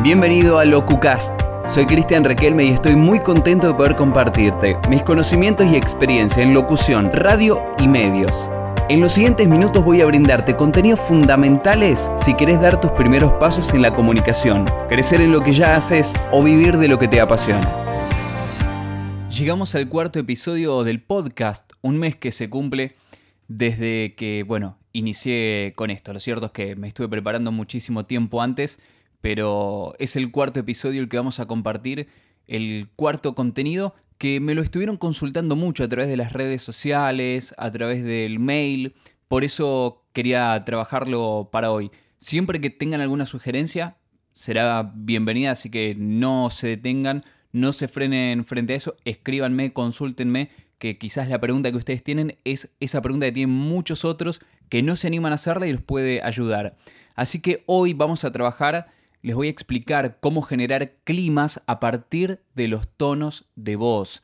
Bienvenido a LocuCast. Soy Cristian Requelme y estoy muy contento de poder compartirte mis conocimientos y experiencia en locución, radio y medios. En los siguientes minutos voy a brindarte contenidos fundamentales si querés dar tus primeros pasos en la comunicación, crecer en lo que ya haces o vivir de lo que te apasiona. Llegamos al cuarto episodio del podcast, un mes que se cumple desde que, bueno, inicié con esto. Lo cierto es que me estuve preparando muchísimo tiempo antes pero es el cuarto episodio el que vamos a compartir, el cuarto contenido que me lo estuvieron consultando mucho a través de las redes sociales, a través del mail, por eso quería trabajarlo para hoy. Siempre que tengan alguna sugerencia, será bienvenida, así que no se detengan, no se frenen frente a eso, escríbanme, consúltenme, que quizás la pregunta que ustedes tienen es esa pregunta que tienen muchos otros que no se animan a hacerla y los puede ayudar. Así que hoy vamos a trabajar les voy a explicar cómo generar climas a partir de los tonos de voz.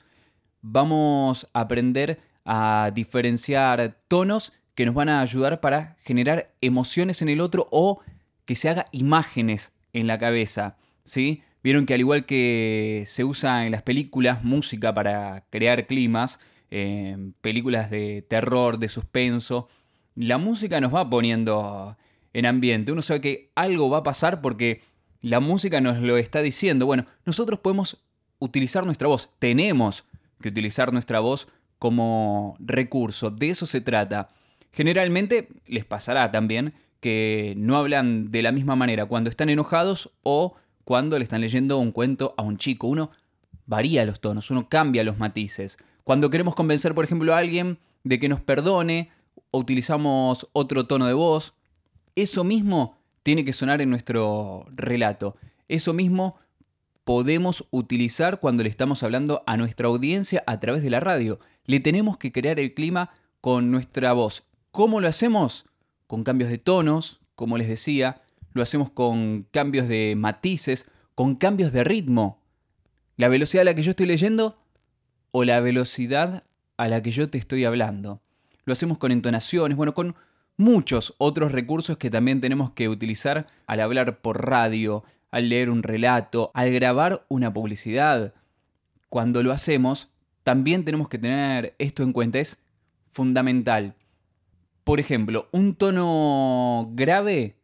Vamos a aprender a diferenciar tonos que nos van a ayudar para generar emociones en el otro o que se haga imágenes en la cabeza. ¿sí? Vieron que al igual que se usa en las películas música para crear climas, películas de terror, de suspenso, la música nos va poniendo en ambiente. Uno sabe que algo va a pasar porque la música nos lo está diciendo. Bueno, nosotros podemos utilizar nuestra voz, tenemos que utilizar nuestra voz como recurso, de eso se trata. Generalmente les pasará también que no hablan de la misma manera cuando están enojados o cuando le están leyendo un cuento a un chico. Uno varía los tonos, uno cambia los matices. Cuando queremos convencer, por ejemplo, a alguien de que nos perdone, utilizamos otro tono de voz. Eso mismo tiene que sonar en nuestro relato. Eso mismo podemos utilizar cuando le estamos hablando a nuestra audiencia a través de la radio. Le tenemos que crear el clima con nuestra voz. ¿Cómo lo hacemos? Con cambios de tonos, como les decía, lo hacemos con cambios de matices, con cambios de ritmo. La velocidad a la que yo estoy leyendo o la velocidad a la que yo te estoy hablando. Lo hacemos con entonaciones, bueno, con muchos otros recursos que también tenemos que utilizar al hablar por radio, al leer un relato, al grabar una publicidad. Cuando lo hacemos, también tenemos que tener esto en cuenta, es fundamental. Por ejemplo, un tono grave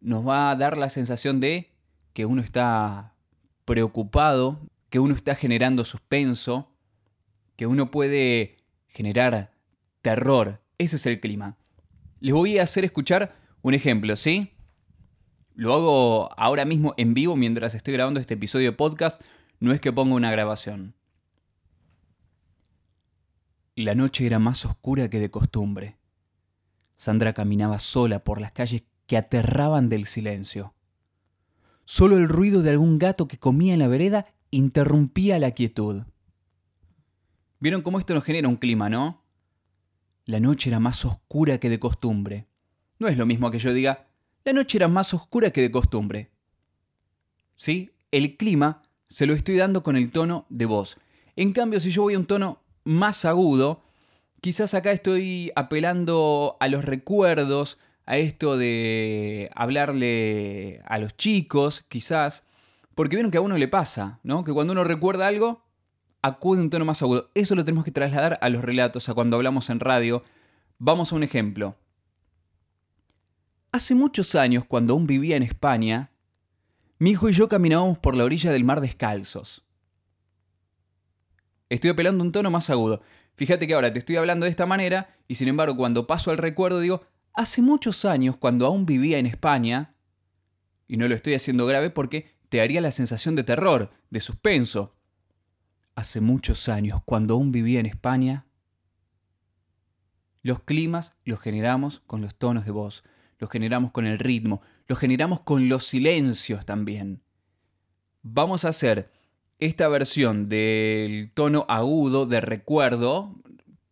nos va a dar la sensación de que uno está preocupado, que uno está generando suspenso, que uno puede generar terror. Ese es el clima. Les voy a hacer escuchar un ejemplo, ¿sí? Lo hago ahora mismo en vivo mientras estoy grabando este episodio de podcast. No es que ponga una grabación. La noche era más oscura que de costumbre. Sandra caminaba sola por las calles que aterraban del silencio. Solo el ruido de algún gato que comía en la vereda interrumpía la quietud. Vieron cómo esto nos genera un clima, ¿no? La noche era más oscura que de costumbre. No es lo mismo que yo diga, la noche era más oscura que de costumbre. ¿Sí? El clima se lo estoy dando con el tono de voz. En cambio, si yo voy a un tono más agudo, quizás acá estoy apelando a los recuerdos, a esto de hablarle a los chicos, quizás, porque vieron que a uno le pasa, ¿no? Que cuando uno recuerda algo, acude un tono más agudo. Eso lo tenemos que trasladar a los relatos, a cuando hablamos en radio. Vamos a un ejemplo. Hace muchos años, cuando aún vivía en España, mi hijo y yo caminábamos por la orilla del mar descalzos. Estoy apelando un tono más agudo. Fíjate que ahora te estoy hablando de esta manera y sin embargo cuando paso al recuerdo digo, hace muchos años cuando aún vivía en España, y no lo estoy haciendo grave porque te haría la sensación de terror, de suspenso, hace muchos años, cuando aún vivía en España, los climas los generamos con los tonos de voz, los generamos con el ritmo, los generamos con los silencios también. Vamos a hacer esta versión del tono agudo de recuerdo,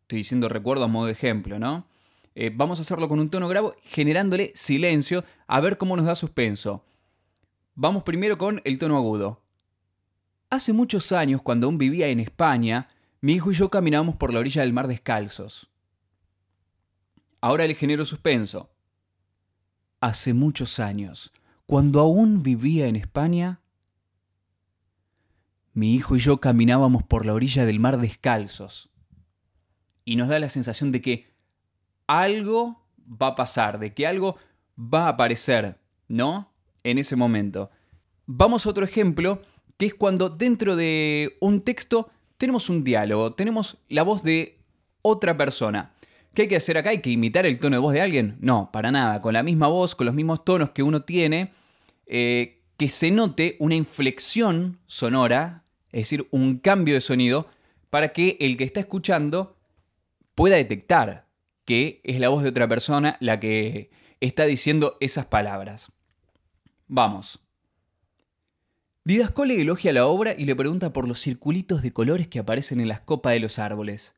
estoy diciendo recuerdo a modo de ejemplo, ¿no? Eh, vamos a hacerlo con un tono grave generándole silencio a ver cómo nos da suspenso. Vamos primero con el tono agudo. Hace muchos años, cuando aún vivía en España, mi hijo y yo caminábamos por la orilla del mar descalzos. Ahora le genero suspenso. Hace muchos años, cuando aún vivía en España, mi hijo y yo caminábamos por la orilla del mar descalzos. Y nos da la sensación de que algo va a pasar, de que algo va a aparecer, ¿no? En ese momento. Vamos a otro ejemplo, que es cuando dentro de un texto tenemos un diálogo, tenemos la voz de otra persona. ¿Qué hay que hacer acá? ¿Hay que imitar el tono de voz de alguien? No, para nada. Con la misma voz, con los mismos tonos que uno tiene, eh, que se note una inflexión sonora, es decir, un cambio de sonido, para que el que está escuchando pueda detectar que es la voz de otra persona la que está diciendo esas palabras. Vamos. Didasco le elogia la obra y le pregunta por los circulitos de colores que aparecen en las copas de los árboles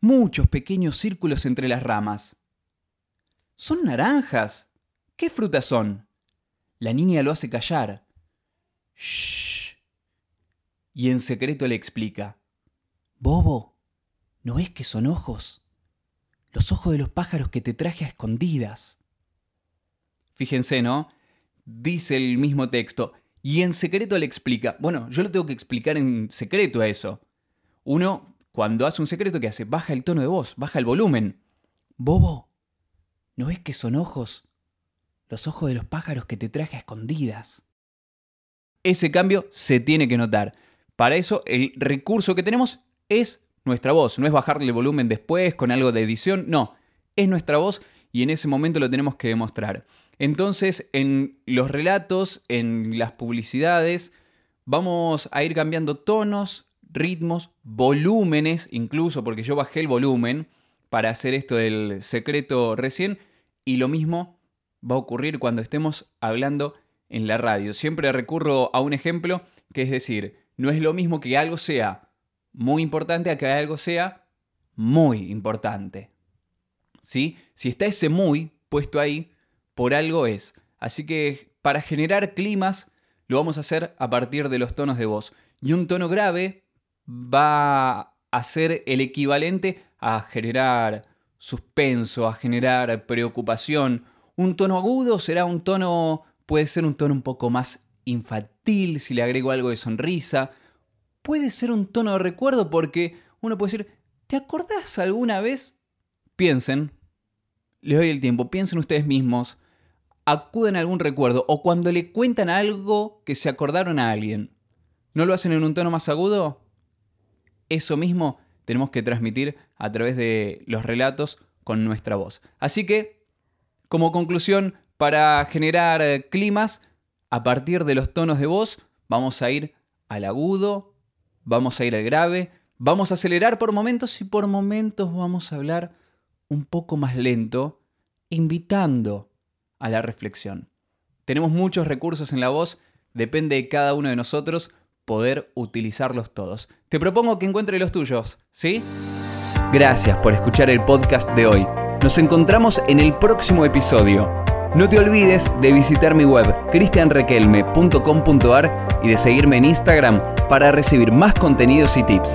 muchos pequeños círculos entre las ramas. Son naranjas. ¿Qué frutas son? La niña lo hace callar. Shh. Y en secreto le explica. Bobo, ¿no ves que son ojos? Los ojos de los pájaros que te traje a escondidas. Fíjense, ¿no? Dice el mismo texto. Y en secreto le explica. Bueno, yo lo tengo que explicar en secreto a eso. Uno cuando hace un secreto, ¿qué hace? Baja el tono de voz, baja el volumen. Bobo, ¿no ves que son ojos? Los ojos de los pájaros que te traje a escondidas. Ese cambio se tiene que notar. Para eso, el recurso que tenemos es nuestra voz. No es bajarle el volumen después con algo de edición. No, es nuestra voz y en ese momento lo tenemos que demostrar. Entonces, en los relatos, en las publicidades, vamos a ir cambiando tonos, ritmos, volúmenes, incluso porque yo bajé el volumen para hacer esto del secreto recién, y lo mismo va a ocurrir cuando estemos hablando en la radio. Siempre recurro a un ejemplo que es decir, no es lo mismo que algo sea muy importante a que algo sea muy importante. ¿Sí? Si está ese muy puesto ahí, por algo es. Así que para generar climas lo vamos a hacer a partir de los tonos de voz. Y un tono grave va a ser el equivalente a generar suspenso, a generar preocupación. Un tono agudo será un tono, puede ser un tono un poco más infantil si le agrego algo de sonrisa. Puede ser un tono de recuerdo porque uno puede decir, ¿te acordás alguna vez? Piensen, les doy el tiempo, piensen ustedes mismos, acuden a algún recuerdo o cuando le cuentan algo que se acordaron a alguien. ¿No lo hacen en un tono más agudo? Eso mismo tenemos que transmitir a través de los relatos con nuestra voz. Así que, como conclusión, para generar climas, a partir de los tonos de voz, vamos a ir al agudo, vamos a ir al grave, vamos a acelerar por momentos y por momentos vamos a hablar un poco más lento, invitando a la reflexión. Tenemos muchos recursos en la voz, depende de cada uno de nosotros poder utilizarlos todos. Te propongo que encuentre los tuyos, ¿sí? Gracias por escuchar el podcast de hoy. Nos encontramos en el próximo episodio. No te olvides de visitar mi web cristianrequelme.com.ar y de seguirme en Instagram para recibir más contenidos y tips.